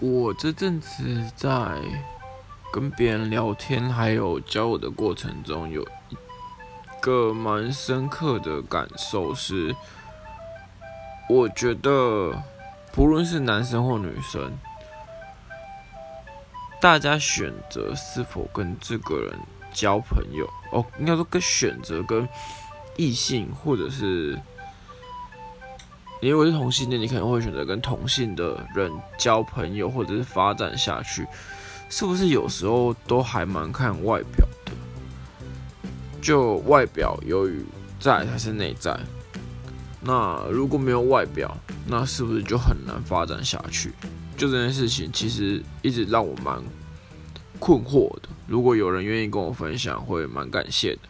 我这阵子在跟别人聊天，还有交友的过程中，有一个蛮深刻的感受是，我觉得不论是男生或女生，大家选择是否跟这个人交朋友，哦，应该说跟选择跟异性或者是。你如果是同性恋，你可能会选择跟同性的人交朋友，或者是发展下去，是不是有时候都还蛮看外表的？就外表由于在还是内在？那如果没有外表，那是不是就很难发展下去？就这件事情，其实一直让我蛮困惑的。如果有人愿意跟我分享，会蛮感谢的。